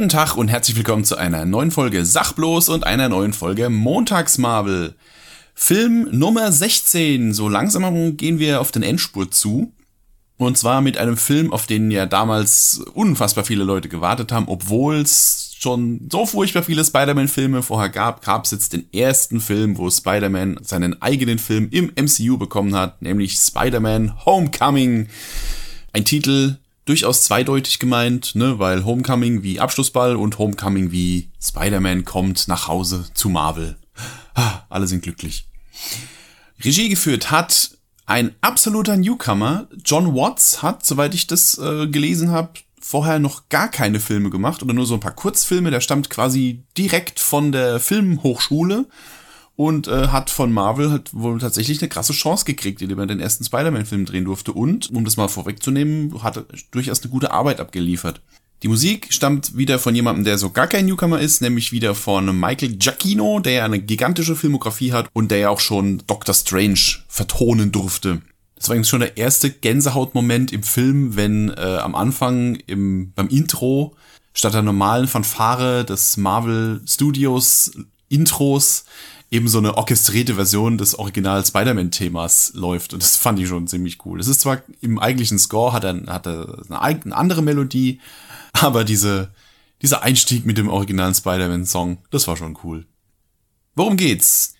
Guten Tag und herzlich willkommen zu einer neuen Folge Sachblos und einer neuen Folge Montagsmarvel. Film Nummer 16. So langsam gehen wir auf den Endspurt zu. Und zwar mit einem Film, auf den ja damals unfassbar viele Leute gewartet haben, obwohl es schon so furchtbar viele Spider-Man-Filme vorher gab, gab es jetzt den ersten Film, wo Spider-Man seinen eigenen Film im MCU bekommen hat, nämlich Spider-Man Homecoming. Ein Titel, durchaus zweideutig gemeint, ne, weil Homecoming wie Abschlussball und Homecoming wie Spider-Man kommt nach Hause zu Marvel. Alle sind glücklich. Regie geführt hat ein absoluter Newcomer. John Watts hat, soweit ich das äh, gelesen habe, vorher noch gar keine Filme gemacht oder nur so ein paar Kurzfilme. Der stammt quasi direkt von der Filmhochschule und äh, hat von Marvel hat wohl tatsächlich eine krasse Chance gekriegt, indem er den ersten Spider-Man-Film drehen durfte und, um das mal vorwegzunehmen, hat er durchaus eine gute Arbeit abgeliefert. Die Musik stammt wieder von jemandem, der so gar kein Newcomer ist, nämlich wieder von Michael Giacchino, der ja eine gigantische Filmografie hat und der ja auch schon Doctor Strange vertonen durfte. Das war übrigens schon der erste Gänsehautmoment im Film, wenn äh, am Anfang im, beim Intro statt der normalen Fanfare des Marvel Studios Intros eben so eine orchestrierte Version des Original Spider-Man-Themas läuft. Und das fand ich schon ziemlich cool. Es ist zwar im eigentlichen Score hat er, hat er eine, eine andere Melodie, aber diese, dieser Einstieg mit dem originalen Spider-Man-Song, das war schon cool. Worum geht's?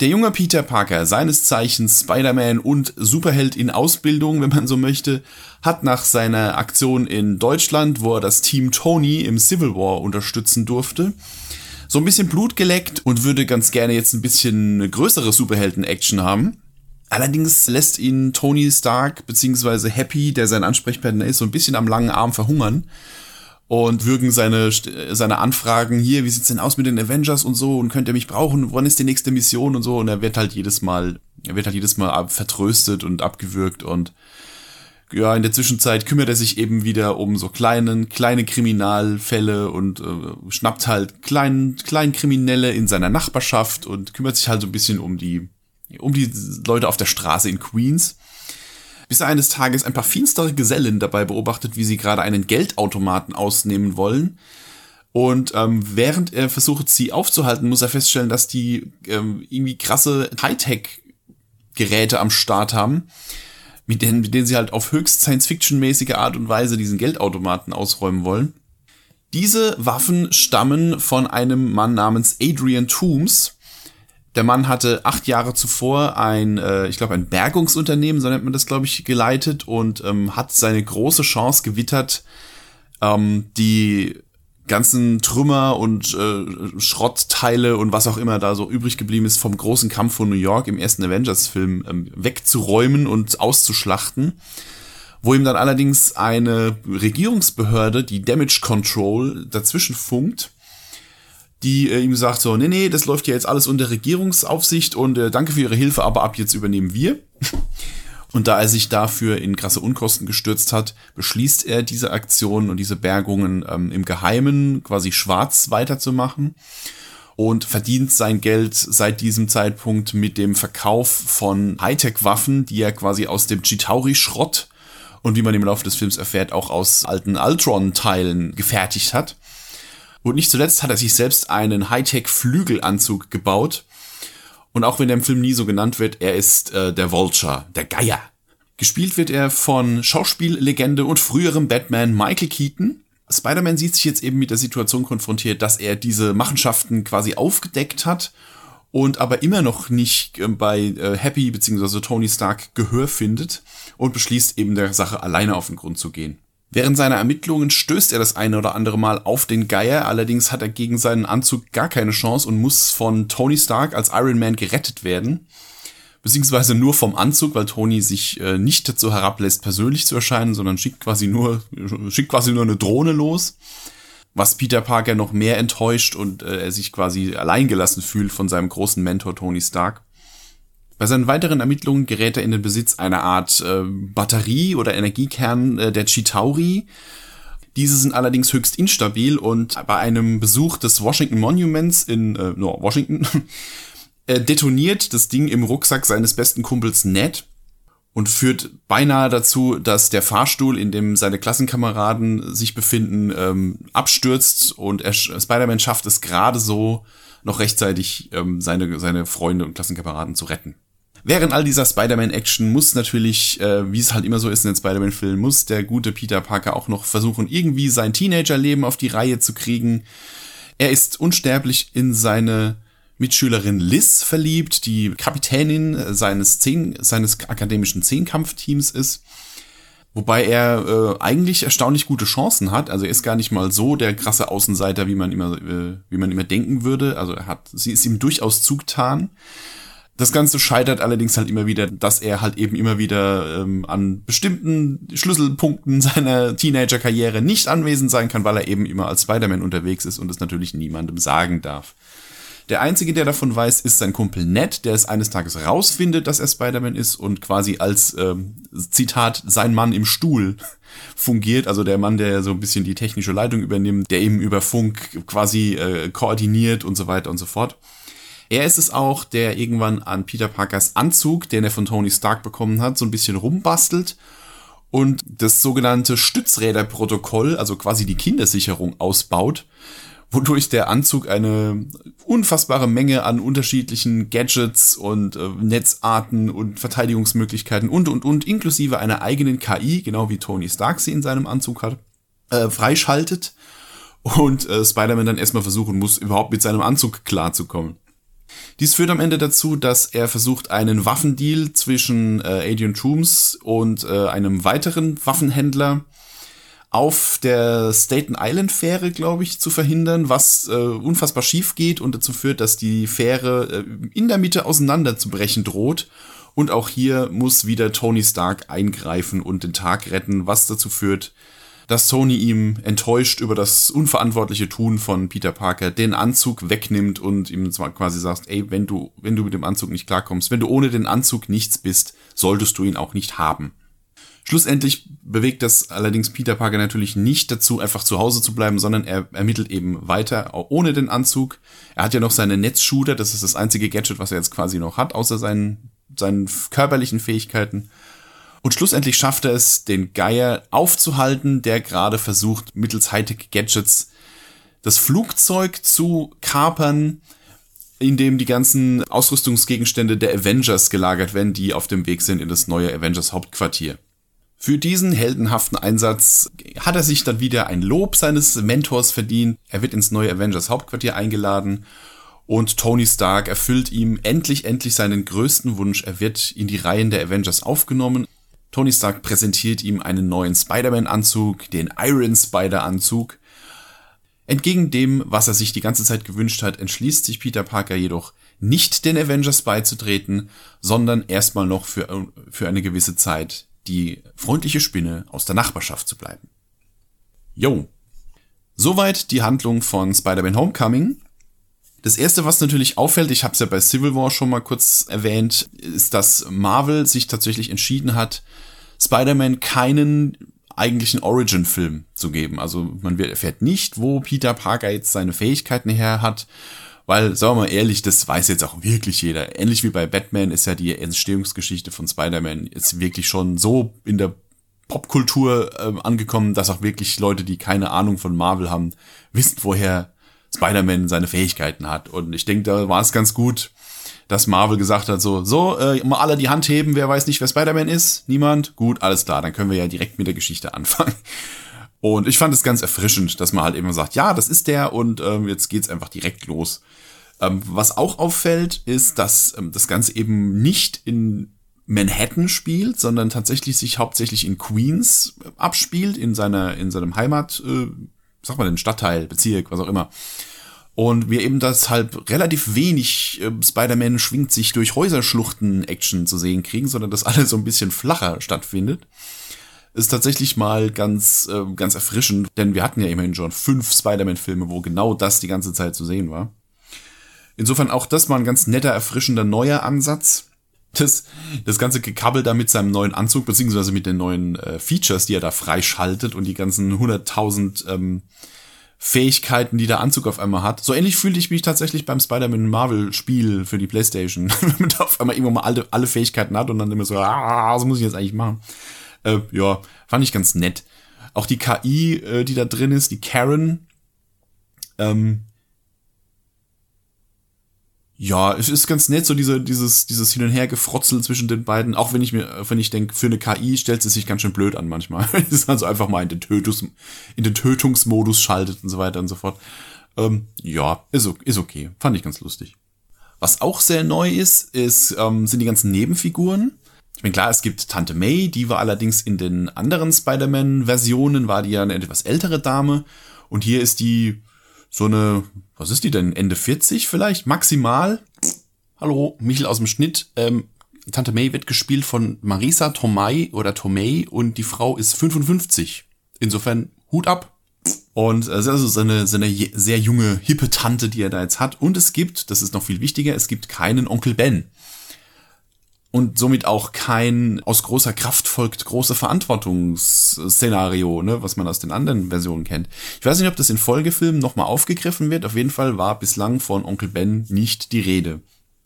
Der junge Peter Parker, seines Zeichens Spider-Man und Superheld in Ausbildung, wenn man so möchte, hat nach seiner Aktion in Deutschland, wo er das Team Tony im Civil War unterstützen durfte, so ein bisschen Blut geleckt und würde ganz gerne jetzt ein bisschen größere Superhelden-Action haben. Allerdings lässt ihn Tony Stark bzw. Happy, der sein Ansprechpartner ist, so ein bisschen am langen Arm verhungern und würgen seine, seine Anfragen hier, wie sieht's denn aus mit den Avengers und so und könnt ihr mich brauchen, wann ist die nächste Mission und so und er wird halt jedes Mal, er wird halt jedes Mal vertröstet und abgewürgt und ja, in der Zwischenzeit kümmert er sich eben wieder um so kleinen, kleine Kriminalfälle und äh, schnappt halt kleinen, kleinen Kriminelle in seiner Nachbarschaft und kümmert sich halt so ein bisschen um die, um die Leute auf der Straße in Queens. Bis er eines Tages ein paar finstere Gesellen dabei beobachtet, wie sie gerade einen Geldautomaten ausnehmen wollen. Und ähm, während er versucht, sie aufzuhalten, muss er feststellen, dass die ähm, irgendwie krasse Hightech-Geräte am Start haben mit denen, mit denen sie halt auf höchst Science-Fiction-mäßige Art und Weise diesen Geldautomaten ausräumen wollen. Diese Waffen stammen von einem Mann namens Adrian Toombs. Der Mann hatte acht Jahre zuvor ein, äh, ich glaube, ein Bergungsunternehmen, so nennt man das, glaube ich, geleitet und ähm, hat seine große Chance gewittert, ähm, die ganzen Trümmer und äh, Schrottteile und was auch immer da so übrig geblieben ist vom großen Kampf von New York im ersten Avengers-Film ähm, wegzuräumen und auszuschlachten. Wo ihm dann allerdings eine Regierungsbehörde, die Damage Control, dazwischen funkt, die äh, ihm sagt so, nee, nee, das läuft ja jetzt alles unter Regierungsaufsicht und äh, danke für Ihre Hilfe, aber ab jetzt übernehmen wir. Und da er sich dafür in krasse Unkosten gestürzt hat, beschließt er diese Aktionen und diese Bergungen ähm, im Geheimen quasi schwarz weiterzumachen und verdient sein Geld seit diesem Zeitpunkt mit dem Verkauf von Hightech-Waffen, die er quasi aus dem Chitauri-Schrott und wie man im Laufe des Films erfährt, auch aus alten Ultron-Teilen gefertigt hat. Und nicht zuletzt hat er sich selbst einen Hightech-Flügelanzug gebaut, und auch wenn er im Film nie so genannt wird, er ist äh, der Vulture, der Geier. Gespielt wird er von Schauspiellegende und früherem Batman Michael Keaton. Spider-Man sieht sich jetzt eben mit der Situation konfrontiert, dass er diese Machenschaften quasi aufgedeckt hat und aber immer noch nicht äh, bei äh, Happy bzw. Tony Stark Gehör findet und beschließt eben der Sache alleine auf den Grund zu gehen. Während seiner Ermittlungen stößt er das eine oder andere Mal auf den Geier, allerdings hat er gegen seinen Anzug gar keine Chance und muss von Tony Stark als Iron Man gerettet werden. Beziehungsweise nur vom Anzug, weil Tony sich äh, nicht dazu herablässt, persönlich zu erscheinen, sondern schickt quasi nur, schickt quasi nur eine Drohne los. Was Peter Parker noch mehr enttäuscht und äh, er sich quasi alleingelassen fühlt von seinem großen Mentor Tony Stark. Bei seinen weiteren Ermittlungen gerät er in den Besitz einer Art äh, Batterie oder Energiekern äh, der Chitauri. Diese sind allerdings höchst instabil und bei einem Besuch des Washington Monuments in äh, no, Washington äh, detoniert das Ding im Rucksack seines besten Kumpels Ned. und führt beinahe dazu, dass der Fahrstuhl, in dem seine Klassenkameraden sich befinden, ähm, abstürzt und er, Spider-Man schafft es gerade so, noch rechtzeitig ähm, seine, seine Freunde und Klassenkameraden zu retten. Während all dieser Spider-Man-Action muss natürlich, äh, wie es halt immer so ist in den Spider-Man-Filmen, muss der gute Peter Parker auch noch versuchen, irgendwie sein Teenager-Leben auf die Reihe zu kriegen. Er ist unsterblich in seine Mitschülerin Liz verliebt, die Kapitänin seines, Zehn, seines akademischen Zehnkampfteams ist. Wobei er äh, eigentlich erstaunlich gute Chancen hat. Also er ist gar nicht mal so der krasse Außenseiter, wie man immer, äh, wie man immer denken würde. Also er hat, sie ist ihm durchaus zugetan. Das Ganze scheitert allerdings halt immer wieder, dass er halt eben immer wieder ähm, an bestimmten Schlüsselpunkten seiner Teenager-Karriere nicht anwesend sein kann, weil er eben immer als Spider-Man unterwegs ist und es natürlich niemandem sagen darf. Der Einzige, der davon weiß, ist sein Kumpel Ned, der es eines Tages rausfindet, dass er Spider-Man ist und quasi als, ähm, Zitat, sein Mann im Stuhl fungiert, also der Mann, der so ein bisschen die technische Leitung übernimmt, der eben über Funk quasi äh, koordiniert und so weiter und so fort. Er ist es auch, der irgendwann an Peter Parkers Anzug, den er von Tony Stark bekommen hat, so ein bisschen rumbastelt und das sogenannte Stützräderprotokoll, also quasi die Kindersicherung ausbaut wodurch der Anzug eine unfassbare Menge an unterschiedlichen Gadgets und äh, Netzarten und Verteidigungsmöglichkeiten und und und inklusive einer eigenen KI, genau wie Tony Stark sie in seinem Anzug hat, äh, freischaltet und äh, Spider-Man dann erstmal versuchen muss, überhaupt mit seinem Anzug klarzukommen. Dies führt am Ende dazu, dass er versucht, einen Waffendeal zwischen äh, Adrian Toomes und äh, einem weiteren Waffenhändler auf der Staten Island Fähre, glaube ich, zu verhindern, was äh, unfassbar schief geht und dazu führt, dass die Fähre äh, in der Mitte auseinanderzubrechen droht. Und auch hier muss wieder Tony Stark eingreifen und den Tag retten, was dazu führt, dass Tony ihm enttäuscht über das unverantwortliche Tun von Peter Parker den Anzug wegnimmt und ihm zwar quasi sagt, ey, wenn du, wenn du mit dem Anzug nicht klarkommst, wenn du ohne den Anzug nichts bist, solltest du ihn auch nicht haben. Schlussendlich bewegt das allerdings Peter Parker natürlich nicht dazu, einfach zu Hause zu bleiben, sondern er ermittelt eben weiter, auch ohne den Anzug. Er hat ja noch seine Netzshooter, das ist das einzige Gadget, was er jetzt quasi noch hat, außer seinen, seinen körperlichen Fähigkeiten. Und schlussendlich schafft er es, den Geier aufzuhalten, der gerade versucht, mittels Hightech-Gadgets das Flugzeug zu kapern, in dem die ganzen Ausrüstungsgegenstände der Avengers gelagert werden, die auf dem Weg sind in das neue Avengers Hauptquartier. Für diesen heldenhaften Einsatz hat er sich dann wieder ein Lob seines Mentors verdient. Er wird ins neue Avengers Hauptquartier eingeladen und Tony Stark erfüllt ihm endlich, endlich seinen größten Wunsch. Er wird in die Reihen der Avengers aufgenommen. Tony Stark präsentiert ihm einen neuen Spider-Man-Anzug, den Iron Spider-Anzug. Entgegen dem, was er sich die ganze Zeit gewünscht hat, entschließt sich Peter Parker jedoch nicht den Avengers beizutreten, sondern erstmal noch für, für eine gewisse Zeit die freundliche Spinne aus der Nachbarschaft zu bleiben. Yo. Soweit die Handlung von Spider-Man Homecoming. Das erste, was natürlich auffällt, ich habe es ja bei Civil War schon mal kurz erwähnt, ist, dass Marvel sich tatsächlich entschieden hat, Spider-Man keinen eigentlichen Origin-Film zu geben. Also man erfährt nicht, wo Peter Parker jetzt seine Fähigkeiten her hat weil, sagen wir mal ehrlich, das weiß jetzt auch wirklich jeder. Ähnlich wie bei Batman ist ja die Entstehungsgeschichte von Spider-Man jetzt wirklich schon so in der Popkultur äh, angekommen, dass auch wirklich Leute, die keine Ahnung von Marvel haben, wissen, woher Spider-Man seine Fähigkeiten hat. Und ich denke, da war es ganz gut, dass Marvel gesagt hat, so, so, äh, mal alle die Hand heben, wer weiß nicht, wer Spider-Man ist? Niemand? Gut, alles klar, dann können wir ja direkt mit der Geschichte anfangen. Und ich fand es ganz erfrischend, dass man halt eben sagt, ja, das ist der und ähm, jetzt geht's einfach direkt los. Ähm, was auch auffällt, ist, dass ähm, das Ganze eben nicht in Manhattan spielt, sondern tatsächlich sich hauptsächlich in Queens abspielt, in seiner, in seinem Heimat, äh, sag mal, den Stadtteil, Bezirk, was auch immer. Und wir eben deshalb relativ wenig äh, Spider-Man schwingt sich durch Häuserschluchten-Action zu sehen kriegen, sondern dass alles so ein bisschen flacher stattfindet. Ist tatsächlich mal ganz, äh, ganz erfrischend, denn wir hatten ja immerhin schon fünf Spider-Man-Filme, wo genau das die ganze Zeit zu sehen war. Insofern auch das mal ein ganz netter, erfrischender neuer Ansatz. Das, das ganze Gekabbel da mit seinem neuen Anzug, beziehungsweise mit den neuen äh, Features, die er da freischaltet und die ganzen 100.000 ähm, Fähigkeiten, die der Anzug auf einmal hat. So ähnlich fühlte ich mich tatsächlich beim Spider-Man Marvel-Spiel für die Playstation. Wenn man da auf einmal irgendwann mal alle, alle Fähigkeiten hat und dann immer so, ah, was muss ich jetzt eigentlich machen? Äh, ja, fand ich ganz nett. Auch die KI, äh, die da drin ist, die Karen, ähm, ja, es ist ganz nett, so diese, dieses, dieses Hin und Her gefrotzel zwischen den beiden, auch wenn ich mir, wenn ich denke, für eine KI stellt sie sich ganz schön blöd an manchmal. es ist also einfach mal in den, Tötungs, in den Tötungsmodus schaltet und so weiter und so fort. Ähm, ja, ist, ist okay. Fand ich ganz lustig. Was auch sehr neu ist, ist ähm, sind die ganzen Nebenfiguren. Ich meine, klar, es gibt Tante May, die war allerdings in den anderen Spider-Man-Versionen, war die ja eine etwas ältere Dame. Und hier ist die so eine, was ist die denn, Ende 40 vielleicht, maximal. Hallo, Michel aus dem Schnitt. Ähm, Tante May wird gespielt von Marisa Tomei oder Tomei und die Frau ist 55. Insofern Hut ab. Und es ist also so eine, so eine sehr junge, hippe Tante, die er da jetzt hat. Und es gibt, das ist noch viel wichtiger, es gibt keinen Onkel Ben und somit auch kein aus großer Kraft folgt große Verantwortungsszenario, ne, was man aus den anderen Versionen kennt. Ich weiß nicht, ob das in Folgefilmen nochmal aufgegriffen wird. Auf jeden Fall war bislang von Onkel Ben nicht die Rede.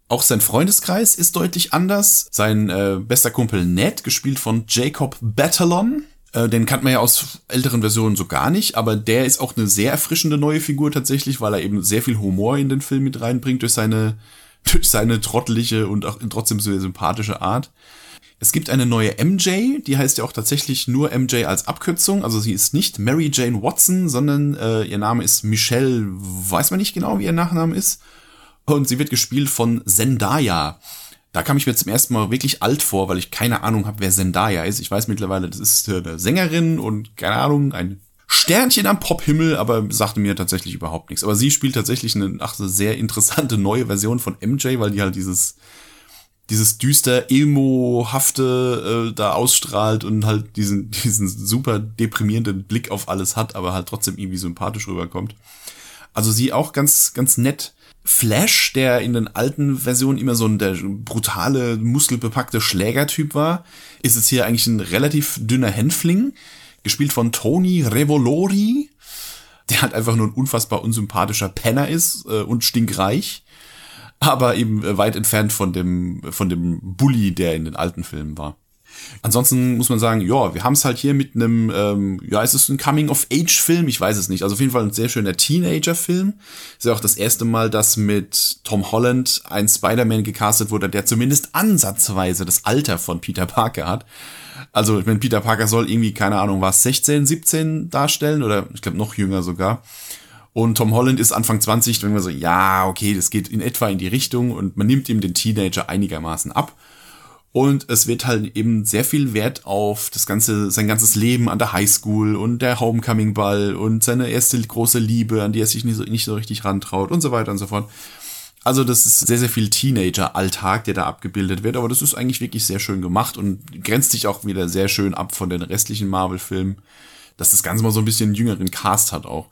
Auch sein Freundeskreis ist deutlich anders. Sein äh, bester Kumpel Ned, gespielt von Jacob Batalon, äh, den kannte man ja aus älteren Versionen so gar nicht, aber der ist auch eine sehr erfrischende neue Figur tatsächlich, weil er eben sehr viel Humor in den Film mit reinbringt durch seine durch seine trottelige und auch trotzdem so sympathische Art. Es gibt eine neue MJ, die heißt ja auch tatsächlich nur MJ als Abkürzung. Also sie ist nicht Mary Jane Watson, sondern äh, ihr Name ist Michelle, weiß man nicht genau, wie ihr Nachname ist. Und sie wird gespielt von Zendaya. Da kam ich mir zum ersten Mal wirklich alt vor, weil ich keine Ahnung habe, wer Zendaya ist. Ich weiß mittlerweile, das ist eine Sängerin und keine Ahnung, ein Sternchen am Pophimmel, aber sagte mir tatsächlich überhaupt nichts. Aber sie spielt tatsächlich eine, ach, eine sehr interessante neue Version von MJ, weil die halt dieses, dieses düster, emo-hafte äh, da ausstrahlt und halt diesen, diesen super deprimierenden Blick auf alles hat, aber halt trotzdem irgendwie sympathisch rüberkommt. Also sie auch ganz, ganz nett. Flash, der in den alten Versionen immer so ein der brutale, muskelbepackte Schlägertyp war, ist jetzt hier eigentlich ein relativ dünner Hänfling gespielt von Tony Revolori, der halt einfach nur ein unfassbar unsympathischer Penner ist äh, und stinkreich, aber eben äh, weit entfernt von dem, von dem Bully, der in den alten Filmen war. Ansonsten muss man sagen, ja, wir haben es halt hier mit einem, ähm, ja, ist es ein Coming-of-Age-Film? Ich weiß es nicht. Also auf jeden Fall ein sehr schöner Teenager-Film. Ist ja auch das erste Mal, dass mit Tom Holland ein Spider-Man gecastet wurde, der zumindest ansatzweise das Alter von Peter Parker hat. Also, meine, Peter Parker soll irgendwie, keine Ahnung, was, 16, 17 darstellen oder ich glaube noch jünger sogar. Und Tom Holland ist Anfang 20, wenn man so, ja, okay, das geht in etwa in die Richtung und man nimmt ihm den Teenager einigermaßen ab. Und es wird halt eben sehr viel Wert auf das ganze, sein ganzes Leben an der Highschool und der Homecoming-Ball und seine erste große Liebe, an die er sich nicht so, nicht so richtig rantraut und so weiter und so fort. Also das ist sehr, sehr viel Teenager-Alltag, der da abgebildet wird, aber das ist eigentlich wirklich sehr schön gemacht und grenzt sich auch wieder sehr schön ab von den restlichen Marvel-Filmen, dass das Ganze mal so ein bisschen jüngeren Cast hat auch.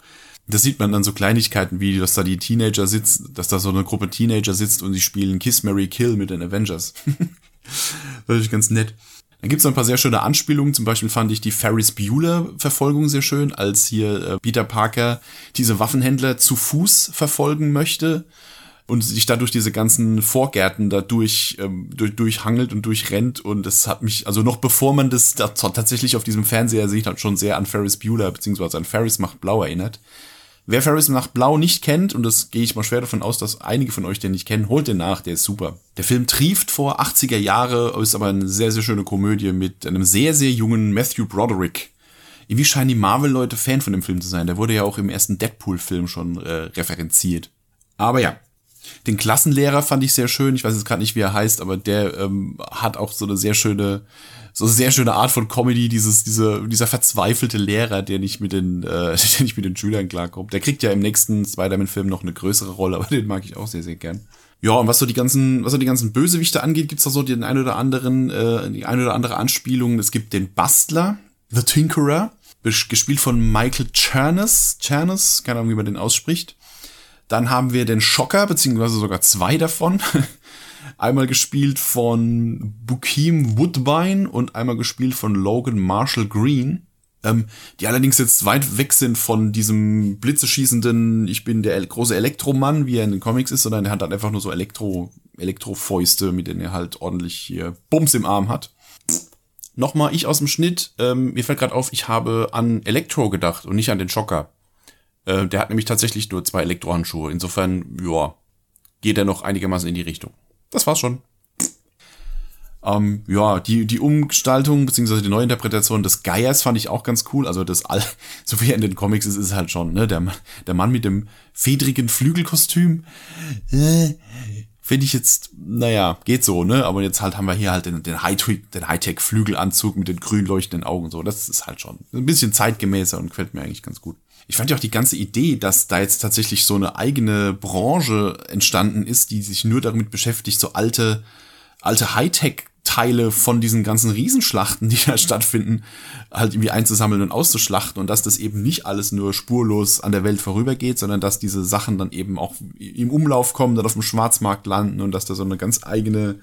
Das sieht man dann so Kleinigkeiten wie, dass da die Teenager sitzen, dass da so eine Gruppe Teenager sitzt und sie spielen Kiss, Mary, Kill mit den Avengers. das ist ganz nett. Dann gibt's noch ein paar sehr schöne Anspielungen. Zum Beispiel fand ich die Ferris Bueller-Verfolgung sehr schön, als hier äh, Peter Parker diese Waffenhändler zu Fuß verfolgen möchte und sich dadurch diese ganzen Vorgärten da durch, ähm, durch, durchhangelt und durchrennt. Und das hat mich, also noch bevor man das da tatsächlich auf diesem Fernseher sieht, hat schon sehr an Ferris Bueller, beziehungsweise an Ferris macht Blau erinnert. Wer Ferris macht Blau nicht kennt, und das gehe ich mal schwer davon aus, dass einige von euch den nicht kennen, holt den nach, der ist super. Der Film trieft vor 80er Jahre, ist aber eine sehr, sehr schöne Komödie mit einem sehr, sehr jungen Matthew Broderick. Irgendwie scheinen die Marvel-Leute Fan von dem Film zu sein. Der wurde ja auch im ersten Deadpool-Film schon äh, referenziert. Aber ja, den Klassenlehrer fand ich sehr schön. Ich weiß jetzt gerade nicht, wie er heißt, aber der ähm, hat auch so eine sehr schöne, so eine sehr schöne Art von Comedy. Dieses, diese, dieser verzweifelte Lehrer, der nicht mit den, äh, der nicht mit den Schülern klarkommt. Der kriegt ja im nächsten Spider-Man-Film noch eine größere Rolle, aber den mag ich auch sehr, sehr gern. Ja, und was so die ganzen, was so die ganzen Bösewichte angeht, gibt's da so den ein oder anderen, äh, die ein oder andere Anspielung. Es gibt den Bastler, The Tinkerer, gespielt von Michael Chernus, Chernus, keine Ahnung, wie man den ausspricht. Dann haben wir den Schocker, beziehungsweise sogar zwei davon. einmal gespielt von Bukim Woodbine und einmal gespielt von Logan Marshall Green. ähm, die allerdings jetzt weit weg sind von diesem blitzeschießenden, ich bin der große Elektromann, wie er in den Comics ist, sondern er hat halt einfach nur so Elektro, Elektrofäuste, mit denen er halt ordentlich hier Bums im Arm hat. Nochmal, ich aus dem Schnitt, ähm, mir fällt gerade auf, ich habe an Elektro gedacht und nicht an den Schocker. Äh, der hat nämlich tatsächlich nur zwei Elektrohandschuhe. Insofern, ja, geht er noch einigermaßen in die Richtung. Das war's schon. Ähm, ja, die, die Umgestaltung beziehungsweise die Neuinterpretation des Geiers fand ich auch ganz cool. Also das all, so wie er in den Comics ist, ist halt schon, ne? Der, der Mann mit dem fedrigen Flügelkostüm. Äh, Finde ich jetzt, naja, geht so, ne? Aber jetzt halt haben wir hier halt den, den Hightech-Flügelanzug mit den grün leuchtenden Augen so. Das ist halt schon ein bisschen zeitgemäßer und gefällt mir eigentlich ganz gut. Ich fand ja auch die ganze Idee, dass da jetzt tatsächlich so eine eigene Branche entstanden ist, die sich nur damit beschäftigt, so alte, alte Hightech Teile von diesen ganzen Riesenschlachten, die da stattfinden, halt irgendwie einzusammeln und auszuschlachten und dass das eben nicht alles nur spurlos an der Welt vorübergeht, sondern dass diese Sachen dann eben auch im Umlauf kommen, dann auf dem Schwarzmarkt landen und dass da so eine ganz eigene,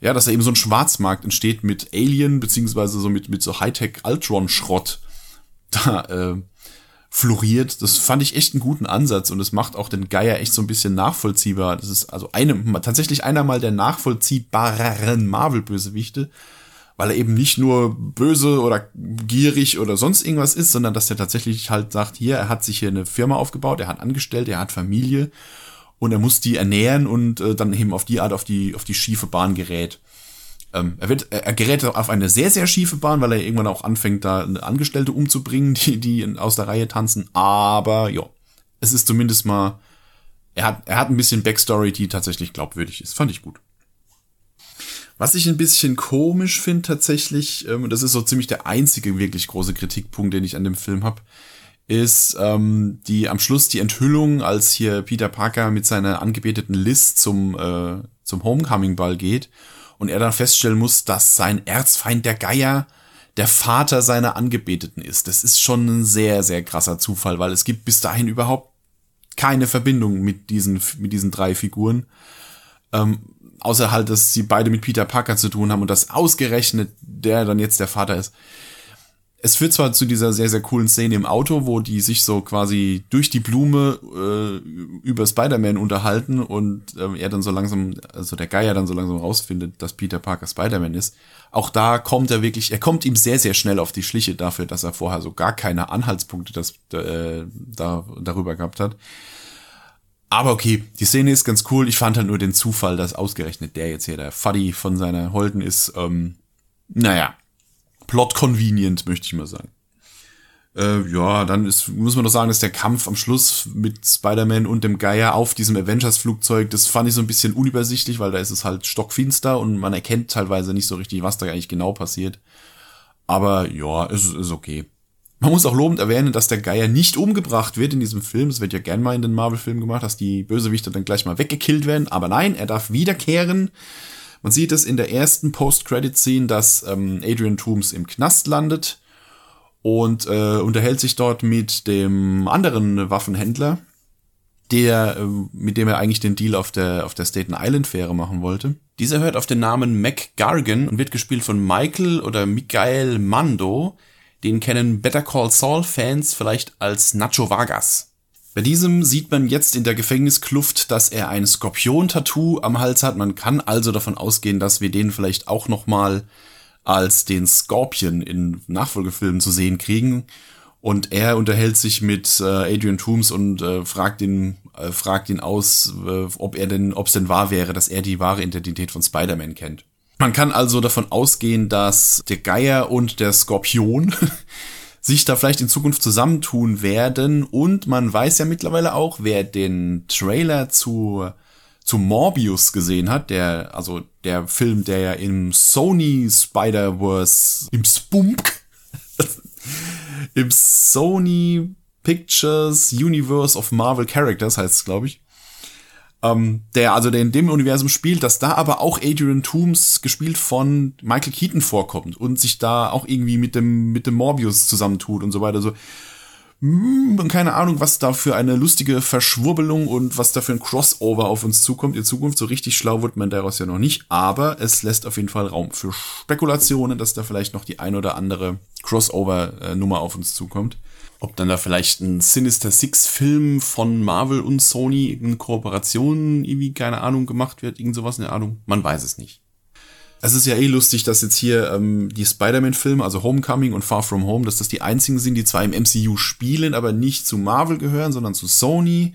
ja, dass da eben so ein Schwarzmarkt entsteht mit Alien, beziehungsweise so mit, mit so Hightech-Ultron-Schrott. Da, äh, floriert. Das fand ich echt einen guten Ansatz und es macht auch den Geier echt so ein bisschen nachvollziehbar. Das ist also eine, tatsächlich einer mal der nachvollziehbareren Marvel-Bösewichte, weil er eben nicht nur böse oder gierig oder sonst irgendwas ist, sondern dass er tatsächlich halt sagt, hier, er hat sich hier eine Firma aufgebaut, er hat Angestellte, er hat Familie und er muss die ernähren und äh, dann eben auf die Art auf die, auf die schiefe Bahn gerät. Ähm, er, wird, er gerät auf eine sehr, sehr schiefe Bahn, weil er irgendwann auch anfängt, da eine Angestellte umzubringen, die, die aus der Reihe tanzen. Aber ja, es ist zumindest mal, er hat, er hat ein bisschen Backstory, die tatsächlich glaubwürdig ist. Fand ich gut. Was ich ein bisschen komisch finde tatsächlich, ähm, und das ist so ziemlich der einzige wirklich große Kritikpunkt, den ich an dem Film habe, ist ähm, die am Schluss die Enthüllung, als hier Peter Parker mit seiner angebeteten Liz zum, äh, zum Homecoming-Ball geht und er dann feststellen muss, dass sein Erzfeind der Geier der Vater seiner Angebeteten ist. Das ist schon ein sehr, sehr krasser Zufall, weil es gibt bis dahin überhaupt keine Verbindung mit diesen, mit diesen drei Figuren. Ähm, außer halt, dass sie beide mit Peter Parker zu tun haben und dass ausgerechnet der dann jetzt der Vater ist es führt zwar zu dieser sehr, sehr coolen Szene im Auto, wo die sich so quasi durch die Blume äh, über Spider-Man unterhalten und äh, er dann so langsam, also der Geier dann so langsam rausfindet, dass Peter Parker Spider-Man ist. Auch da kommt er wirklich, er kommt ihm sehr, sehr schnell auf die Schliche dafür, dass er vorher so gar keine Anhaltspunkte das, äh, da, darüber gehabt hat. Aber okay, die Szene ist ganz cool. Ich fand halt nur den Zufall, dass ausgerechnet der jetzt hier der Fuddy von seiner Holden ist. Ähm, naja, plot convenient, möchte ich mal sagen. Äh, ja, dann ist, muss man doch sagen, dass der Kampf am Schluss mit Spider-Man und dem Geier auf diesem Avengers-Flugzeug, das fand ich so ein bisschen unübersichtlich, weil da ist es halt stockfinster und man erkennt teilweise nicht so richtig, was da eigentlich genau passiert. Aber ja, es ist okay. Man muss auch lobend erwähnen, dass der Geier nicht umgebracht wird in diesem Film. Das wird ja gern mal in den Marvel-Filmen gemacht, dass die Bösewichte dann gleich mal weggekillt werden. Aber nein, er darf wiederkehren. Man sieht es in der ersten Post-Credit-Scene, dass ähm, Adrian Toomes im Knast landet und äh, unterhält sich dort mit dem anderen Waffenhändler, der, äh, mit dem er eigentlich den Deal auf der, auf der Staten Island Fähre machen wollte. Dieser hört auf den Namen Mac Gargan und wird gespielt von Michael oder Mikael Mando. Den kennen Better Call Saul Fans vielleicht als Nacho Vargas. Bei diesem sieht man jetzt in der Gefängniskluft, dass er ein Skorpion-Tattoo am Hals hat. Man kann also davon ausgehen, dass wir den vielleicht auch noch mal als den Scorpion in Nachfolgefilmen zu sehen kriegen. Und er unterhält sich mit äh, Adrian Toomes und äh, fragt ihn, äh, fragt ihn aus, ob er denn, ob es denn wahr wäre, dass er die wahre Identität von Spider-Man kennt. Man kann also davon ausgehen, dass der Geier und der Skorpion sich da vielleicht in Zukunft zusammentun werden. Und man weiß ja mittlerweile auch, wer den Trailer zu, zu Morbius gesehen hat, der, also der Film, der ja im Sony Spider-Verse, im Spunk, im Sony Pictures Universe of Marvel Characters heißt es, glaube ich, ähm, der also der in dem Universum spielt, dass da aber auch Adrian Toomes gespielt von Michael Keaton vorkommt und sich da auch irgendwie mit dem mit dem Morbius zusammentut und so weiter so hm, keine Ahnung, was da für eine lustige Verschwurbelung und was da für ein Crossover auf uns zukommt in Zukunft. So richtig schlau wird man daraus ja noch nicht, aber es lässt auf jeden Fall Raum für Spekulationen, dass da vielleicht noch die ein oder andere Crossover-Nummer auf uns zukommt. Ob dann da vielleicht ein Sinister Six-Film von Marvel und Sony in Kooperation irgendwie, keine Ahnung, gemacht wird, irgend sowas in der Ahnung. Man weiß es nicht. Es ist ja eh lustig, dass jetzt hier ähm, die Spider-Man-Filme, also Homecoming und Far From Home, dass das die einzigen sind, die zwar im MCU spielen, aber nicht zu Marvel gehören, sondern zu Sony.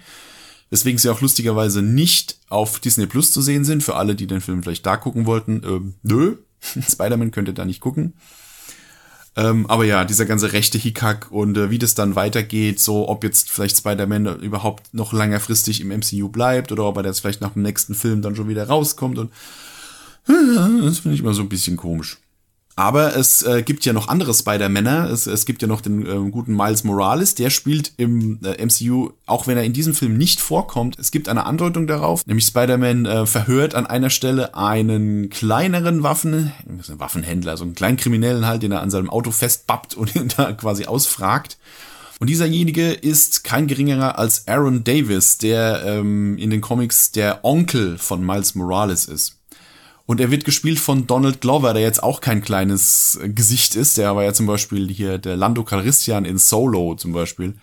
Deswegen sie auch lustigerweise nicht auf Disney Plus zu sehen sind. Für alle, die den Film vielleicht da gucken wollten, ähm, nö, Spider-Man könnt ihr da nicht gucken. Ähm, aber ja, dieser ganze rechte Hickhack und äh, wie das dann weitergeht, so ob jetzt vielleicht Spider-Man überhaupt noch längerfristig im MCU bleibt oder ob er jetzt vielleicht nach dem nächsten Film dann schon wieder rauskommt und das finde ich immer so ein bisschen komisch. Aber es äh, gibt ja noch andere Spider-Männer. Es, es gibt ja noch den äh, guten Miles Morales, der spielt im äh, MCU, auch wenn er in diesem Film nicht vorkommt. Es gibt eine Andeutung darauf, nämlich Spider-Man äh, verhört an einer Stelle einen kleineren Waffen, Waffenhändler, so einen kleinen Kriminellen halt, den er an seinem Auto festbappt und ihn da quasi ausfragt. Und dieserjenige ist kein geringerer als Aaron Davis, der ähm, in den Comics der Onkel von Miles Morales ist. Und er wird gespielt von Donald Glover, der jetzt auch kein kleines Gesicht ist. Der war ja zum Beispiel hier der Lando Calrissian in Solo zum Beispiel.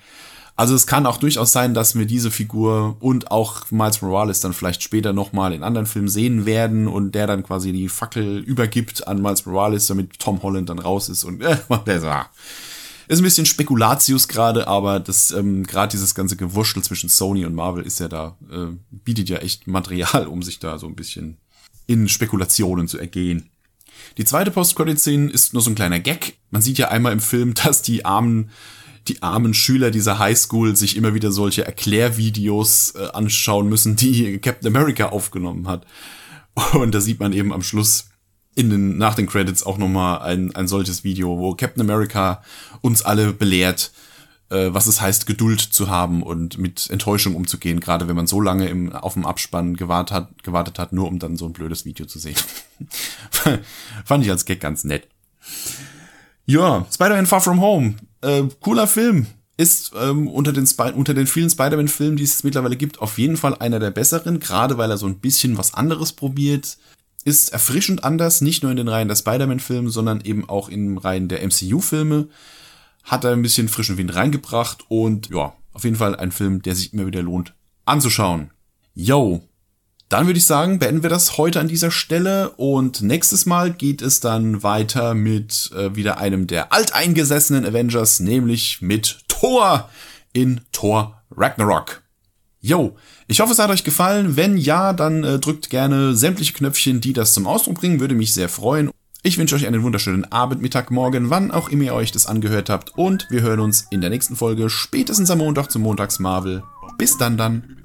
Also es kann auch durchaus sein, dass wir diese Figur und auch Miles Morales dann vielleicht später nochmal in anderen Filmen sehen werden und der dann quasi die Fackel übergibt an Miles Morales, damit Tom Holland dann raus ist und äh, der so, ah. ist ein bisschen Spekulatius gerade, aber das ähm, gerade dieses ganze Gewurschtel zwischen Sony und Marvel ist ja da äh, bietet ja echt Material, um sich da so ein bisschen in Spekulationen zu ergehen. Die zweite Post-Credit-Szene ist nur so ein kleiner Gag. Man sieht ja einmal im Film, dass die armen, die armen Schüler dieser Highschool sich immer wieder solche Erklärvideos äh, anschauen müssen, die Captain America aufgenommen hat. Und da sieht man eben am Schluss in den, nach den Credits auch nochmal ein, ein solches Video, wo Captain America uns alle belehrt, was es heißt, Geduld zu haben und mit Enttäuschung umzugehen, gerade wenn man so lange im, auf dem Abspann gewartet hat, gewartet hat, nur um dann so ein blödes Video zu sehen. Fand ich als Gag ganz nett. Ja, Spider-Man Far From Home. Äh, cooler Film. Ist ähm, unter, den Sp unter den vielen Spider-Man-Filmen, die es mittlerweile gibt, auf jeden Fall einer der besseren, gerade weil er so ein bisschen was anderes probiert. Ist erfrischend anders, nicht nur in den Reihen der Spider-Man-Filme, sondern eben auch in Reihen der MCU-Filme hat er ein bisschen frischen Wind reingebracht und ja, auf jeden Fall ein Film, der sich immer wieder lohnt anzuschauen. Yo, dann würde ich sagen, beenden wir das heute an dieser Stelle und nächstes Mal geht es dann weiter mit äh, wieder einem der alteingesessenen Avengers, nämlich mit Thor in Thor Ragnarok. Yo, ich hoffe, es hat euch gefallen. Wenn ja, dann äh, drückt gerne sämtliche Knöpfchen, die das zum Ausdruck bringen, würde mich sehr freuen. Ich wünsche euch einen wunderschönen Abend, Mittag, Morgen, wann auch immer ihr euch das angehört habt. Und wir hören uns in der nächsten Folge spätestens am Montag zum Montags Marvel. Bis dann dann.